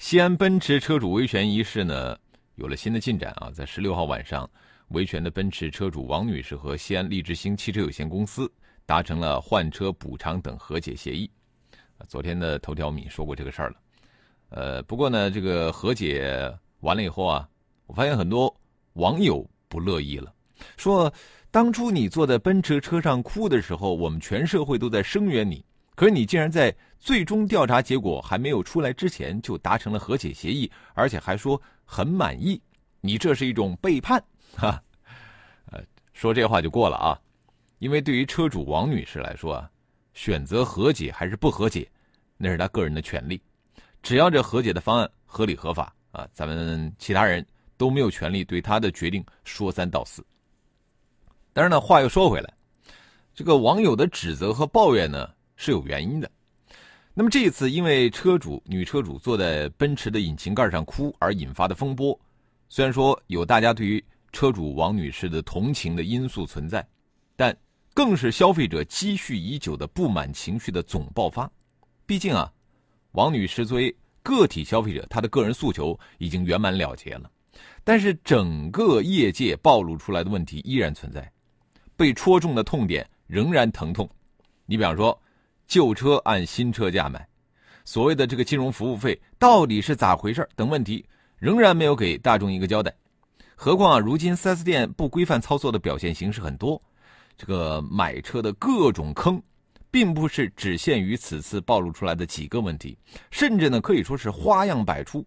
西安奔驰车主维权一事呢，有了新的进展啊！在十六号晚上，维权的奔驰车主王女士和西安利之星汽车有限公司达成了换车补偿等和解协议。昨天的头条米说过这个事儿了。呃，不过呢，这个和解完了以后啊，我发现很多网友不乐意了，说当初你坐在奔驰车上哭的时候，我们全社会都在声援你。可是你竟然在最终调查结果还没有出来之前就达成了和解协议，而且还说很满意，你这是一种背叛，哈，呃，说这话就过了啊，因为对于车主王女士来说啊，选择和解还是不和解，那是她个人的权利，只要这和解的方案合理合法啊，咱们其他人都没有权利对她的决定说三道四。但是呢，话又说回来，这个网友的指责和抱怨呢？是有原因的。那么这一次，因为车主女车主坐在奔驰的引擎盖上哭而引发的风波，虽然说有大家对于车主王女士的同情的因素存在，但更是消费者积蓄已久的不满情绪的总爆发。毕竟啊，王女士作为个体消费者，她的个人诉求已经圆满了结了，但是整个业界暴露出来的问题依然存在，被戳中的痛点仍然疼痛。你比方说。旧车按新车价买，所谓的这个金融服务费到底是咋回事等问题，仍然没有给大众一个交代。何况啊，如今 4S 店不规范操作的表现形式很多，这个买车的各种坑，并不是只限于此次暴露出来的几个问题，甚至呢可以说是花样百出。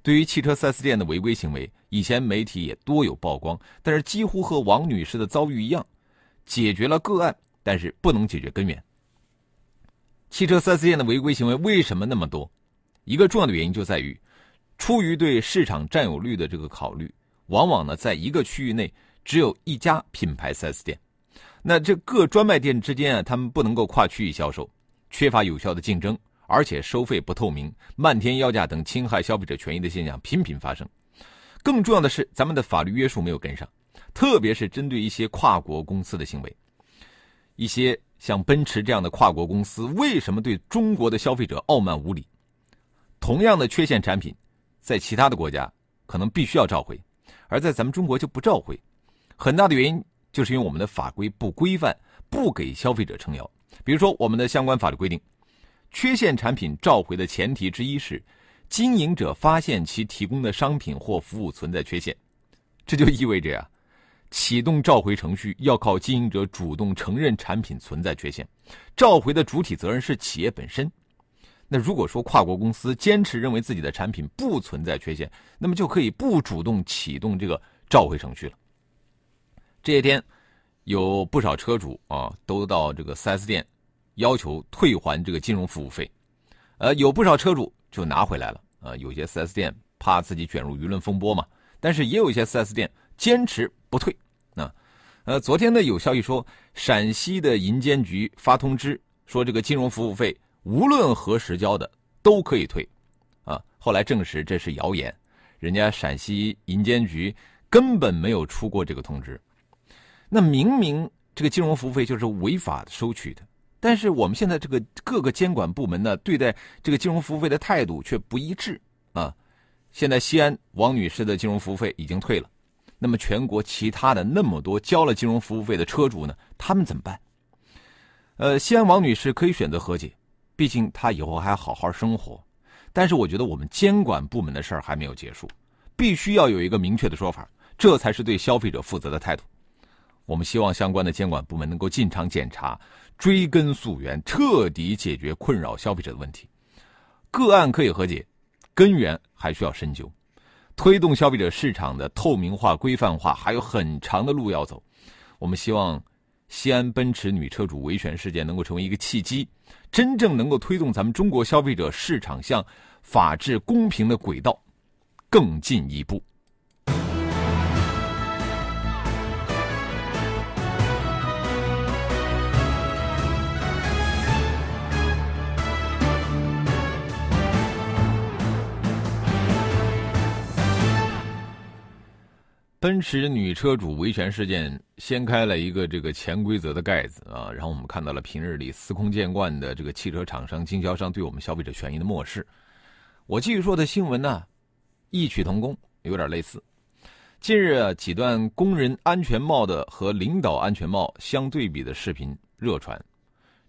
对于汽车 4S 店的违规行为，以前媒体也多有曝光，但是几乎和王女士的遭遇一样，解决了个案，但是不能解决根源。汽车 4S 店的违规行为为什么那么多？一个重要的原因就在于，出于对市场占有率的这个考虑，往往呢，在一个区域内只有一家品牌 4S 店，那这各专卖店之间啊，他们不能够跨区域销售，缺乏有效的竞争，而且收费不透明、漫天要价等侵害消费者权益的现象频频发生。更重要的是，咱们的法律约束没有跟上，特别是针对一些跨国公司的行为，一些。像奔驰这样的跨国公司，为什么对中国的消费者傲慢无礼？同样的缺陷产品，在其他的国家可能必须要召回，而在咱们中国就不召回。很大的原因就是因为我们的法规不规范，不给消费者撑腰。比如说，我们的相关法律规定，缺陷产品召回的前提之一是经营者发现其提供的商品或服务存在缺陷，这就意味着呀。启动召回程序要靠经营者主动承认产品存在缺陷，召回的主体责任是企业本身。那如果说跨国公司坚持认为自己的产品不存在缺陷，那么就可以不主动启动这个召回程序了。这些天，有不少车主啊都到这个 4S 店要求退还这个金融服务费，呃，有不少车主就拿回来了啊。有些 4S 店怕自己卷入舆论风波嘛，但是也有一些 4S 店。坚持不退，啊，呃，昨天呢有消息说，陕西的银监局发通知说，这个金融服务费无论何时交的都可以退，啊，后来证实这是谣言，人家陕西银监局根本没有出过这个通知，那明明这个金融服务费就是违法收取的，但是我们现在这个各个监管部门呢，对待这个金融服务费的态度却不一致，啊，现在西安王女士的金融服务费已经退了。那么，全国其他的那么多交了金融服务费的车主呢？他们怎么办？呃，西安王女士可以选择和解，毕竟她以后还要好好生活。但是，我觉得我们监管部门的事儿还没有结束，必须要有一个明确的说法，这才是对消费者负责的态度。我们希望相关的监管部门能够进场检查，追根溯源，彻底解决困扰消费者的问题。个案可以和解，根源还需要深究。推动消费者市场的透明化、规范化还有很长的路要走。我们希望西安奔驰女车主维权事件能够成为一个契机，真正能够推动咱们中国消费者市场向法治公平的轨道更进一步。奔驰女车主维权事件掀开了一个这个潜规则的盖子啊，然后我们看到了平日里司空见惯的这个汽车厂商、经销商对我们消费者权益的漠视。我继续说的新闻呢，异曲同工，有点类似。近日，几段工人安全帽的和领导安全帽相对比的视频热传。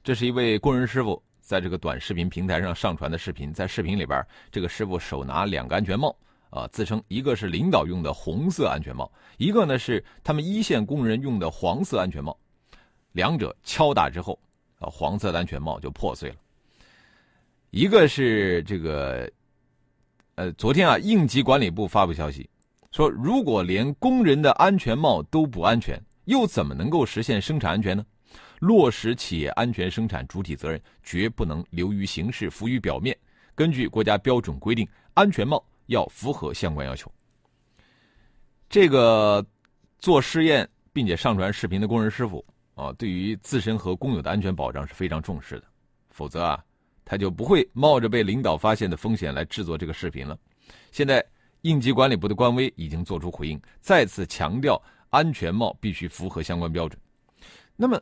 这是一位工人师傅在这个短视频平台上上传的视频，在视频里边，这个师傅手拿两个安全帽。啊，自称一个是领导用的红色安全帽，一个呢是他们一线工人用的黄色安全帽，两者敲打之后，啊，黄色的安全帽就破碎了。一个是这个，呃，昨天啊，应急管理部发布消息说，如果连工人的安全帽都不安全，又怎么能够实现生产安全呢？落实企业安全生产主体责任，绝不能流于形式，浮于表面。根据国家标准规定，安全帽。要符合相关要求。这个做试验并且上传视频的工人师傅啊，对于自身和工友的安全保障是非常重视的，否则啊，他就不会冒着被领导发现的风险来制作这个视频了。现在应急管理部的官微已经做出回应，再次强调安全帽必须符合相关标准。那么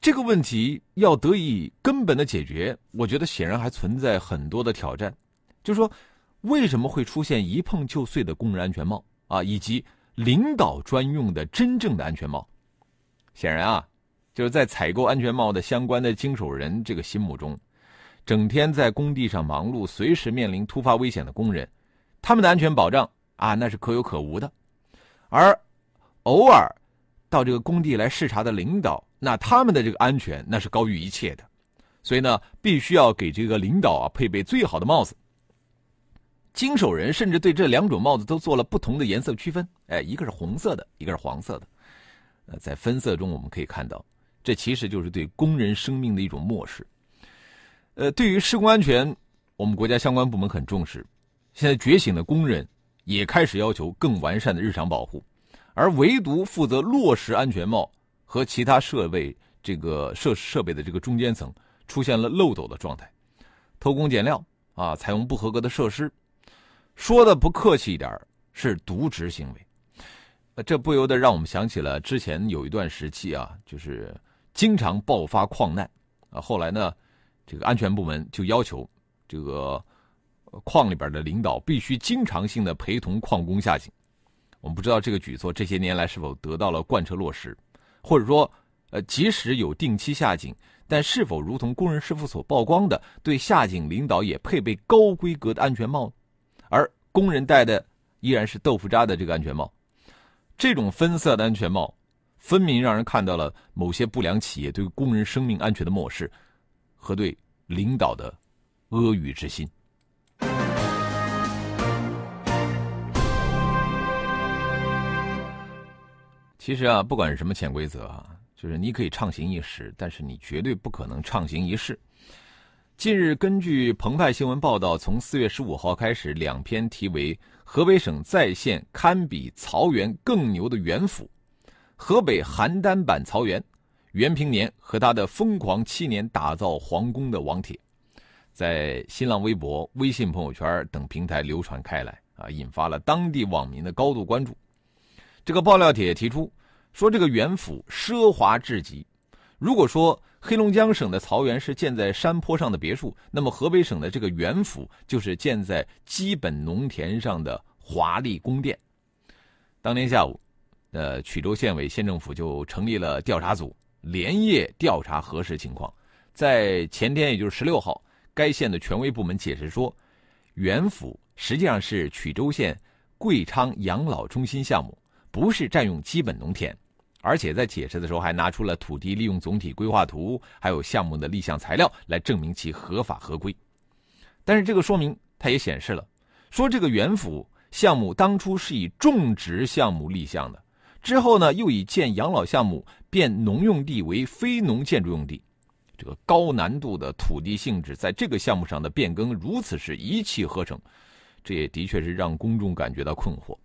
这个问题要得以根本的解决，我觉得显然还存在很多的挑战，就是说。为什么会出现一碰就碎的工人安全帽啊？以及领导专用的真正的安全帽？显然啊，就是在采购安全帽的相关的经手人这个心目中，整天在工地上忙碌、随时面临突发危险的工人，他们的安全保障啊，那是可有可无的；而偶尔到这个工地来视察的领导，那他们的这个安全那是高于一切的。所以呢，必须要给这个领导啊配备最好的帽子。经手人甚至对这两种帽子都做了不同的颜色区分，哎，一个是红色的，一个是黄色的。呃，在分色中我们可以看到，这其实就是对工人生命的一种漠视。呃，对于施工安全，我们国家相关部门很重视。现在觉醒的工人也开始要求更完善的日常保护，而唯独负责落实安全帽和其他设备这个设设备的这个中间层出现了漏斗的状态，偷工减料啊，采用不合格的设施。说的不客气一点是渎职行为，这不由得让我们想起了之前有一段时期啊，就是经常爆发矿难，啊，后来呢，这个安全部门就要求这个矿里边的领导必须经常性的陪同矿工下井。我们不知道这个举措这些年来是否得到了贯彻落实，或者说，呃，即使有定期下井，但是否如同工人师傅所曝光的，对下井领导也配备高规格的安全帽呢？而工人戴的依然是豆腐渣的这个安全帽，这种分色的安全帽，分明让人看到了某些不良企业对工人生命安全的漠视，和对领导的阿谀之心。其实啊，不管是什么潜规则啊，就是你可以畅行一时，但是你绝对不可能畅行一世。近日，根据澎湃新闻报道，从四月十五号开始，两篇题为“河北省再现堪比曹原更牛的元府”，河北邯郸版曹原，袁平年和他的疯狂七年打造皇宫的网帖，在新浪微博、微信朋友圈等平台流传开来，啊，引发了当地网民的高度关注。这个爆料帖提出说，这个元府奢华至极，如果说。黑龙江省的曹原是建在山坡上的别墅，那么河北省的这个袁府就是建在基本农田上的华丽宫殿。当天下午，呃，曲周县委县政府就成立了调查组，连夜调查核实情况。在前天，也就是十六号，该县的权威部门解释说，袁府实际上是曲周县贵昌养老中心项目，不是占用基本农田。而且在解释的时候，还拿出了土地利用总体规划图，还有项目的立项材料来证明其合法合规。但是这个说明，它也显示了，说这个原府项目当初是以种植项目立项的，之后呢又以建养老项目变农用地为非农建筑用地，这个高难度的土地性质在这个项目上的变更如此是一气呵成，这也的确是让公众感觉到困惑。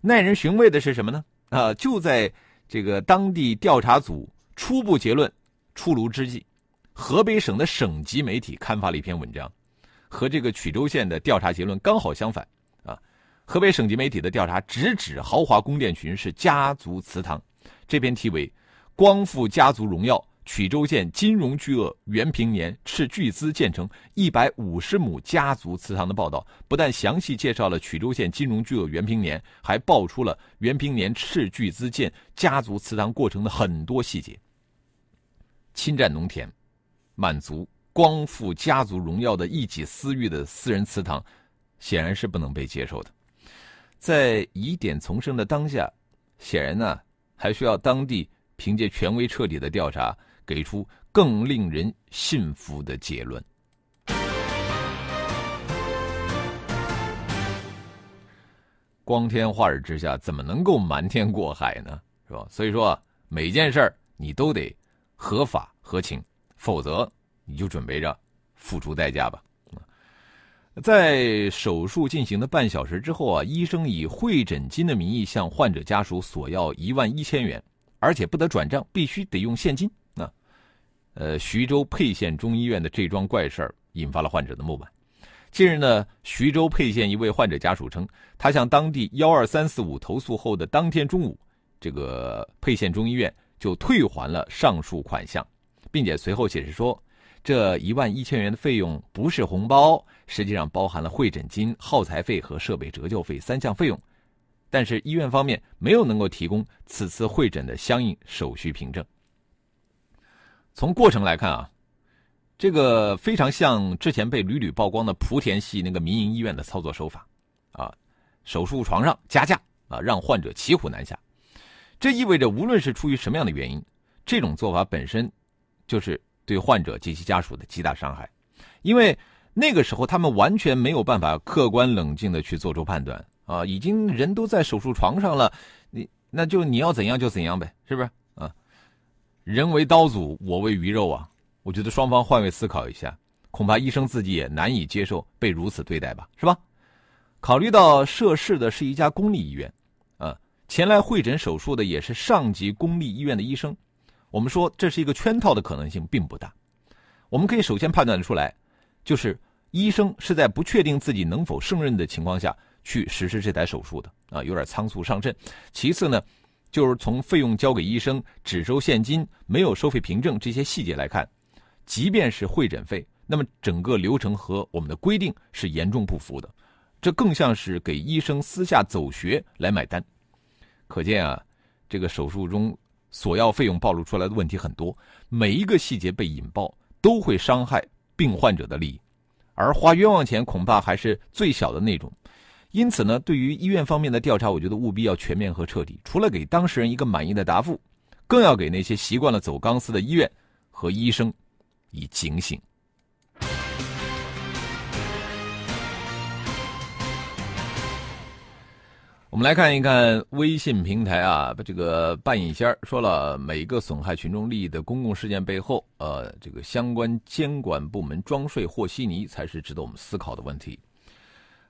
耐人寻味的是什么呢？啊，就在这个当地调查组初步结论出炉之际，河北省的省级媒体刊发了一篇文章，和这个曲周县的调查结论刚好相反。啊，河北省级媒体的调查直指豪华宫殿群是家族祠堂。这篇题为《光复家族荣耀》。曲周县金融巨鳄袁平年斥巨资建成一百五十亩家族祠堂的报道，不但详细介绍了曲周县金融巨鳄袁平年，还爆出了袁平年斥巨资建家族祠堂过程的很多细节。侵占农田、满足光复家族荣耀的一己私欲的私人祠堂，显然是不能被接受的。在疑点丛生的当下，显然呢，还需要当地凭借权威彻底的调查。给出更令人信服的结论。光天化日之下，怎么能够瞒天过海呢？是吧？所以说，每件事儿你都得合法合情，否则你就准备着付出代价吧。在手术进行的半小时之后啊，医生以会诊金的名义向患者家属索要一万一千元，而且不得转账，必须得用现金。呃，徐州沛县中医院的这桩怪事儿引发了患者的不满。近日呢，徐州沛县一位患者家属称，他向当地幺二三四五投诉后的当天中午，这个沛县中医院就退还了上述款项，并且随后解释说，这一万一千元的费用不是红包，实际上包含了会诊金、耗材费和设备折旧费三项费用，但是医院方面没有能够提供此次会诊的相应手续凭证。从过程来看啊，这个非常像之前被屡屡曝光的莆田系那个民营医院的操作手法，啊，手术床上加价啊，让患者骑虎难下。这意味着，无论是出于什么样的原因，这种做法本身就是对患者及其家属的极大伤害，因为那个时候他们完全没有办法客观冷静的去做出判断啊，已经人都在手术床上了，你那就你要怎样就怎样呗，是不是？人为刀俎，我为鱼肉啊！我觉得双方换位思考一下，恐怕医生自己也难以接受被如此对待吧，是吧？考虑到涉事的是一家公立医院，啊，前来会诊手术的也是上级公立医院的医生，我们说这是一个圈套的可能性并不大。我们可以首先判断出来，就是医生是在不确定自己能否胜任的情况下去实施这台手术的，啊，有点仓促上阵。其次呢？就是从费用交给医生、只收现金、没有收费凭证这些细节来看，即便是会诊费，那么整个流程和我们的规定是严重不符的，这更像是给医生私下走穴来买单。可见啊，这个手术中索要费用暴露出来的问题很多，每一个细节被引爆都会伤害病患者的利益，而花冤枉钱恐怕还是最小的那种。因此呢，对于医院方面的调查，我觉得务必要全面和彻底。除了给当事人一个满意的答复，更要给那些习惯了走钢丝的医院和医生以警醒。我们来看一看微信平台啊，这个半隐仙说了，每个损害群众利益的公共事件背后，呃，这个相关监管部门装睡和稀泥，才是值得我们思考的问题。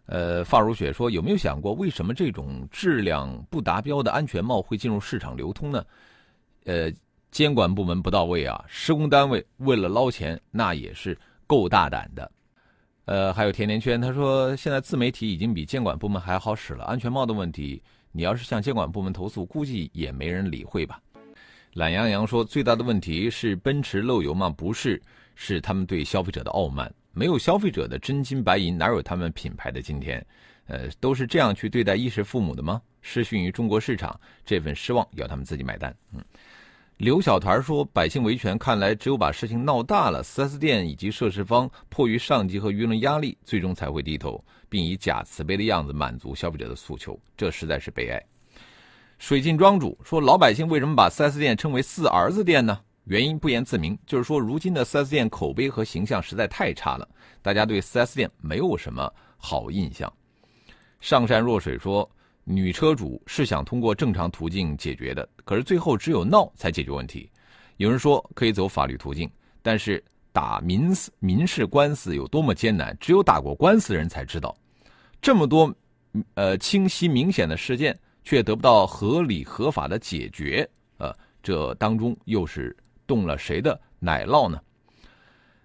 呃，发如雪说：“有没有想过，为什么这种质量不达标的安全帽会进入市场流通呢？呃，监管部门不到位啊，施工单位为了捞钱，那也是够大胆的。”呃，还有甜甜圈，他说：“现在自媒体已经比监管部门还好使了，安全帽的问题，你要是向监管部门投诉，估计也没人理会吧。”懒羊羊说：“最大的问题是奔驰漏油吗？不是，是他们对消费者的傲慢。”没有消费者的真金白银，哪有他们品牌的今天？呃，都是这样去对待衣食父母的吗？失信于中国市场，这份失望要他们自己买单。嗯，刘小团说：“百姓维权，看来只有把事情闹大了，4S 店以及涉事方迫于上级和舆论压力，最终才会低头，并以假慈悲的样子满足消费者的诉求，这实在是悲哀。”水镜庄主说：“老百姓为什么把 4S 店称为‘四儿子店’呢？”原因不言自明，就是说，如今的 4S 店口碑和形象实在太差了，大家对 4S 店没有什么好印象。上善若水说，女车主是想通过正常途径解决的，可是最后只有闹才解决问题。有人说可以走法律途径，但是打民事民事官司有多么艰难，只有打过官司的人才知道。这么多呃清晰明显的事件，却得不到合理合法的解决，呃，这当中又是动了谁的奶酪呢？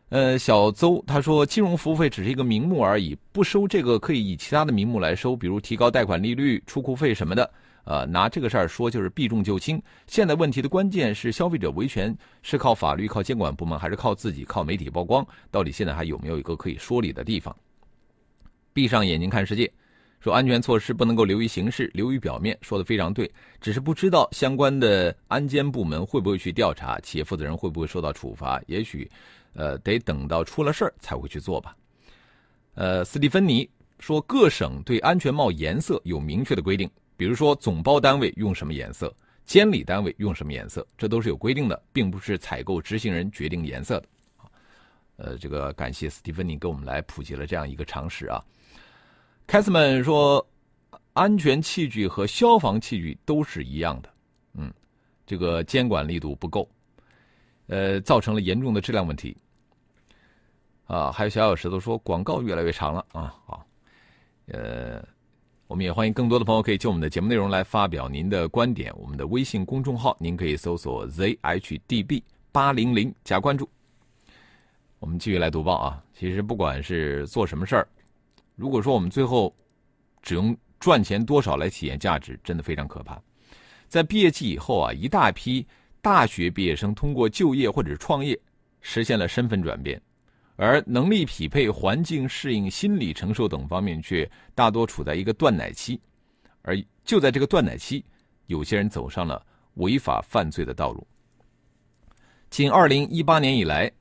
呃，小邹他说，金融服务费只是一个名目而已，不收这个可以以其他的名目来收，比如提高贷款利率、出库费什么的。呃，拿这个事儿说就是避重就轻。现在问题的关键是消费者维权是靠法律、靠监管部门，还是靠自己、靠媒体曝光？到底现在还有没有一个可以说理的地方？闭上眼睛看世界，说安全措施不能够流于形式、流于表面，说的非常对。只是不知道相关的安监部门会不会去调查，企业负责人会不会受到处罚？也许。呃，得等到出了事儿才会去做吧。呃，斯蒂芬妮说，各省对安全帽颜色有明确的规定，比如说总包单位用什么颜色，监理单位用什么颜色，这都是有规定的，并不是采购执行人决定颜色的。呃，这个感谢斯蒂芬妮给我们来普及了这样一个常识啊。凯斯曼说，安全器具和消防器具都是一样的，嗯，这个监管力度不够。呃，造成了严重的质量问题。啊，还有小小石头说广告越来越长了啊，好，呃，我们也欢迎更多的朋友可以就我们的节目内容来发表您的观点。我们的微信公众号您可以搜索 zhdb 八零零加关注。我们继续来读报啊。其实不管是做什么事儿，如果说我们最后只用赚钱多少来体验价值，真的非常可怕。在毕业季以后啊，一大批。大学毕业生通过就业或者创业实现了身份转变，而能力匹配、环境适应、心理承受等方面却大多处在一个断奶期。而就在这个断奶期，有些人走上了违法犯罪的道路。仅二零一八年以来，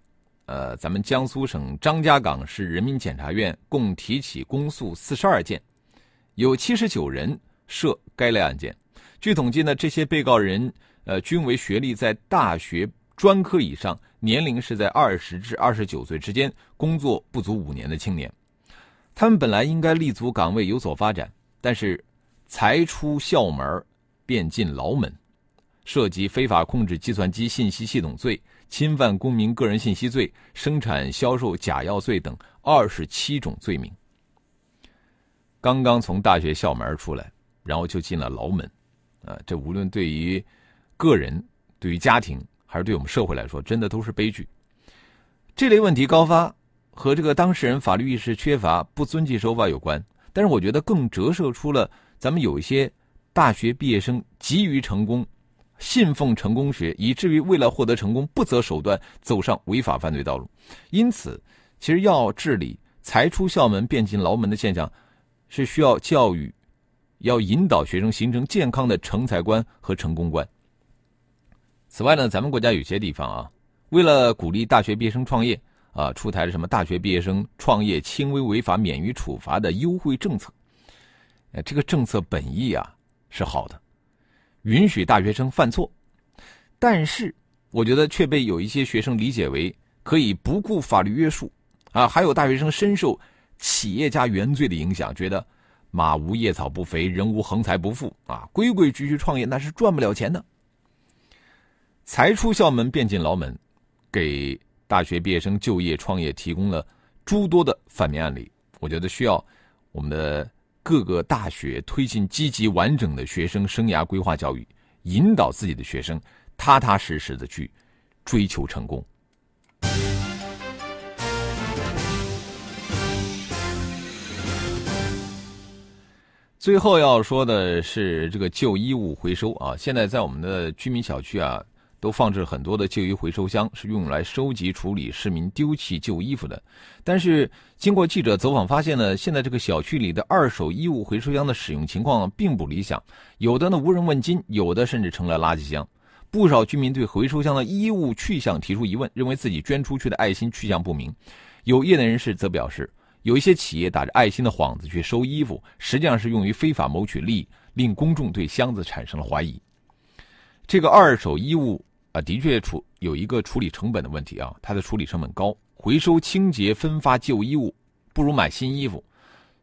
呃，咱们江苏省张家港市人民检察院共提起公诉四十二件，有七十九人涉该类案件。据统计呢，这些被告人。呃，均为学历在大学专科以上，年龄是在二十至二十九岁之间，工作不足五年的青年。他们本来应该立足岗位有所发展，但是才出校门便进牢门，涉及非法控制计算机信息系统罪、侵犯公民个人信息罪、生产销售假药罪等二十七种罪名。刚刚从大学校门出来，然后就进了牢门，啊，这无论对于。个人对于家庭还是对我们社会来说，真的都是悲剧。这类问题高发和这个当事人法律意识缺乏、不遵纪守法有关。但是我觉得更折射出了咱们有一些大学毕业生急于成功、信奉成功学，以至于为了获得成功不择手段走上违法犯罪道路。因此，其实要治理才出校门便进牢门的现象，是需要教育，要引导学生形成健康的成才观和成功观。此外呢，咱们国家有些地方啊，为了鼓励大学毕业生创业啊，出台了什么大学毕业生创业轻微违法免于处罚的优惠政策。这个政策本意啊是好的，允许大学生犯错，但是我觉得却被有一些学生理解为可以不顾法律约束啊，还有大学生深受企业家原罪的影响，觉得马无夜草不肥，人无横财不富啊，规规矩矩创业那是赚不了钱的。才出校门便进牢门，给大学毕业生就业创业提供了诸多的反面案例。我觉得需要我们的各个大学推进积极完整的学生生涯规划教育，引导自己的学生踏踏实实的去追求成功。最后要说的是这个旧衣物回收啊，现在在我们的居民小区啊。都放置很多的旧衣回收箱，是用来收集处理市民丢弃旧衣服的。但是经过记者走访发现呢，现在这个小区里的二手衣物回收箱的使用情况并不理想，有的呢无人问津，有的甚至成了垃圾箱。不少居民对回收箱的衣物去向提出疑问，认为自己捐出去的爱心去向不明。有业内人士则表示，有一些企业打着爱心的幌子去收衣服，实际上是用于非法谋取利益，令公众对箱子产生了怀疑。这个二手衣物。啊，的确处有一个处理成本的问题啊，它的处理成本高，回收、清洁、分发旧衣物不如买新衣服。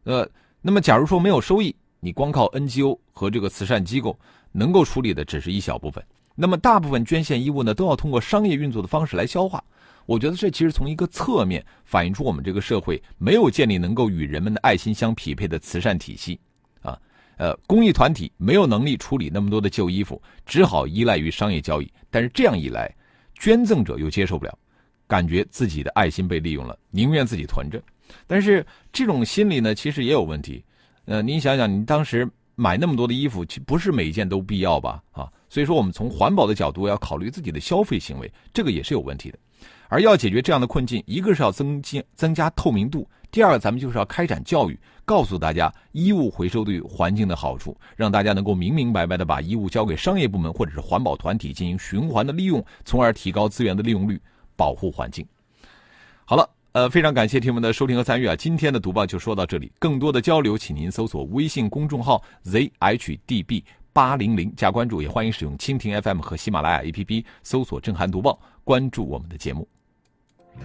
呃，那么假如说没有收益，你光靠 NGO 和这个慈善机构能够处理的只是一小部分，那么大部分捐献衣物呢，都要通过商业运作的方式来消化。我觉得这其实从一个侧面反映出我们这个社会没有建立能够与人们的爱心相匹配的慈善体系，呃，公益团体没有能力处理那么多的旧衣服，只好依赖于商业交易。但是这样一来，捐赠者又接受不了，感觉自己的爱心被利用了，宁愿自己囤着。但是这种心理呢，其实也有问题。呃，您想想，您当时买那么多的衣服，其不是每一件都必要吧？啊，所以说我们从环保的角度要考虑自己的消费行为，这个也是有问题的。而要解决这样的困境，一个是要增加增加透明度，第二咱们就是要开展教育，告诉大家衣物回收对环境的好处，让大家能够明明白白的把衣物交给商业部门或者是环保团体进行循环的利用，从而提高资源的利用率，保护环境。好了，呃，非常感谢听友们的收听和参与啊，今天的读报就说到这里，更多的交流，请您搜索微信公众号 zhdb 八零零加关注，也欢迎使用蜻蜓 FM 和喜马拉雅 APP 搜索“震撼读报”，关注我们的节目。